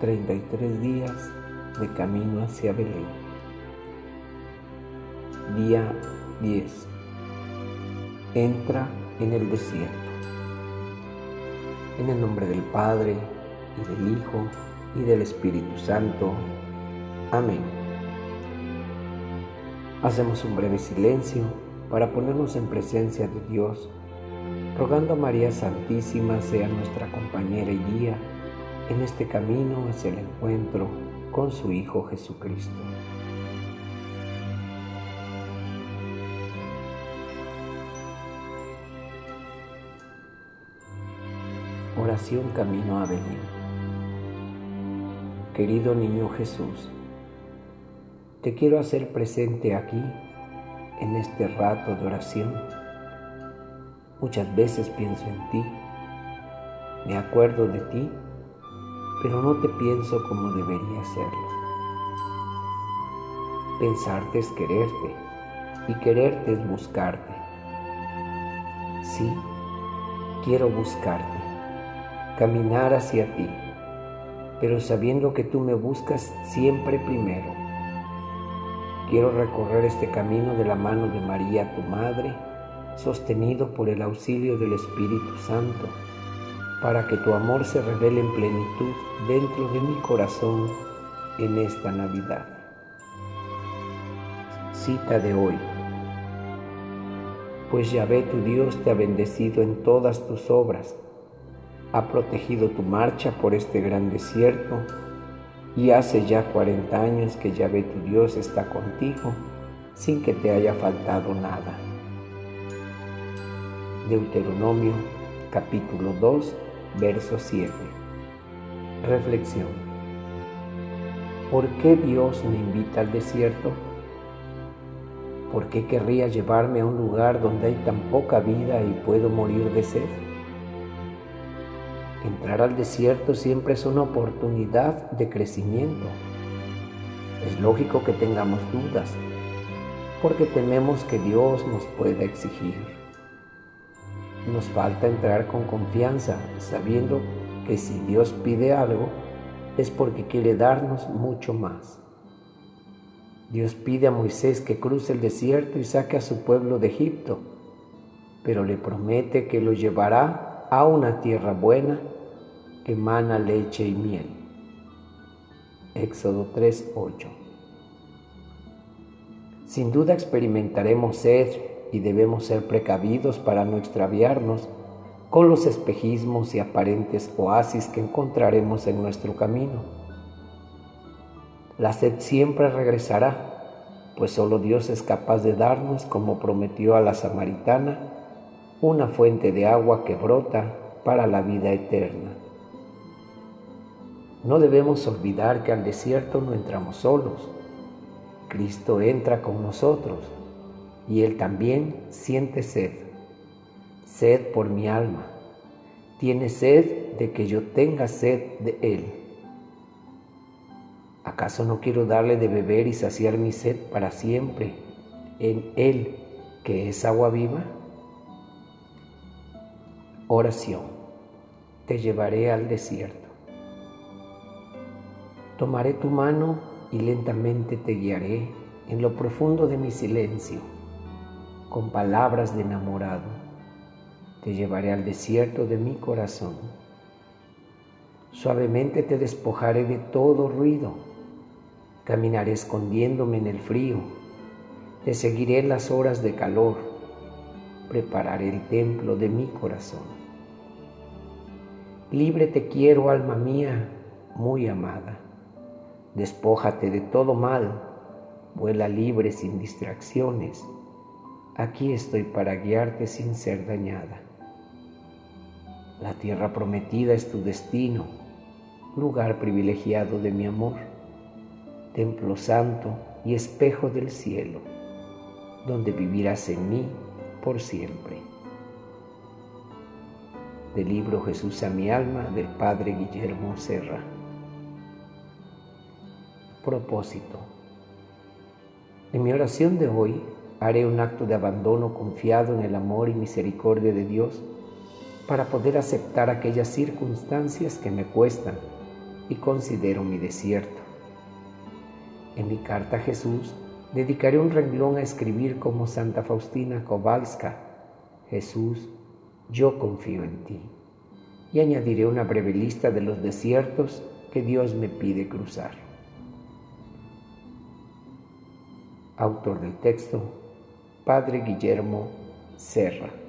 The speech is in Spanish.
33 días de camino hacia Belén. Día 10. Entra en el desierto. En el nombre del Padre, y del Hijo, y del Espíritu Santo. Amén. Hacemos un breve silencio para ponernos en presencia de Dios, rogando a María Santísima sea nuestra compañera y guía en este camino hacia el encuentro con su Hijo Jesucristo. Oración Camino a Belén. Querido Niño Jesús, te quiero hacer presente aquí, en este rato de oración. Muchas veces pienso en ti, me acuerdo de ti pero no te pienso como debería serlo. Pensarte es quererte y quererte es buscarte. Sí, quiero buscarte, caminar hacia ti, pero sabiendo que tú me buscas siempre primero. Quiero recorrer este camino de la mano de María, tu Madre, sostenido por el auxilio del Espíritu Santo para que tu amor se revele en plenitud dentro de mi corazón en esta Navidad. Cita de hoy. Pues Yahvé tu Dios te ha bendecido en todas tus obras, ha protegido tu marcha por este gran desierto y hace ya 40 años que Yahvé tu Dios está contigo sin que te haya faltado nada. Deuteronomio capítulo 2 verso 7. Reflexión. ¿Por qué Dios me invita al desierto? ¿Por qué querría llevarme a un lugar donde hay tan poca vida y puedo morir de sed? Entrar al desierto siempre es una oportunidad de crecimiento. Es lógico que tengamos dudas, porque tememos que Dios nos pueda exigir. Nos falta entrar con confianza, sabiendo que si Dios pide algo, es porque quiere darnos mucho más. Dios pide a Moisés que cruce el desierto y saque a su pueblo de Egipto, pero le promete que lo llevará a una tierra buena que emana leche y miel. Éxodo 3:8 Sin duda experimentaremos sed y debemos ser precavidos para no extraviarnos con los espejismos y aparentes oasis que encontraremos en nuestro camino. La sed siempre regresará, pues solo Dios es capaz de darnos, como prometió a la samaritana, una fuente de agua que brota para la vida eterna. No debemos olvidar que al desierto no entramos solos. Cristo entra con nosotros y él también siente sed, sed por mi alma, tiene sed de que yo tenga sed de él. ¿Acaso no quiero darle de beber y saciar mi sed para siempre en él que es agua viva? Oración, te llevaré al desierto. Tomaré tu mano y lentamente te guiaré en lo profundo de mi silencio con palabras de enamorado. Te llevaré al desierto de mi corazón. Suavemente te despojaré de todo ruido. Caminaré escondiéndome en el frío. Te seguiré en las horas de calor. Prepararé el templo de mi corazón. Libre te quiero, alma mía, muy amada. Despójate de todo mal. Vuela libre sin distracciones aquí estoy para guiarte sin ser dañada. La tierra prometida es tu destino, lugar privilegiado de mi amor, templo santo y espejo del cielo, donde vivirás en mí por siempre. Del libro Jesús a mi alma del Padre Guillermo Serra. Propósito. En mi oración de hoy Haré un acto de abandono confiado en el amor y misericordia de Dios para poder aceptar aquellas circunstancias que me cuestan y considero mi desierto. En mi carta a Jesús dedicaré un renglón a escribir como Santa Faustina Kowalska, Jesús, yo confío en ti. Y añadiré una breve lista de los desiertos que Dios me pide cruzar. Autor del texto, Padre Guillermo Serra.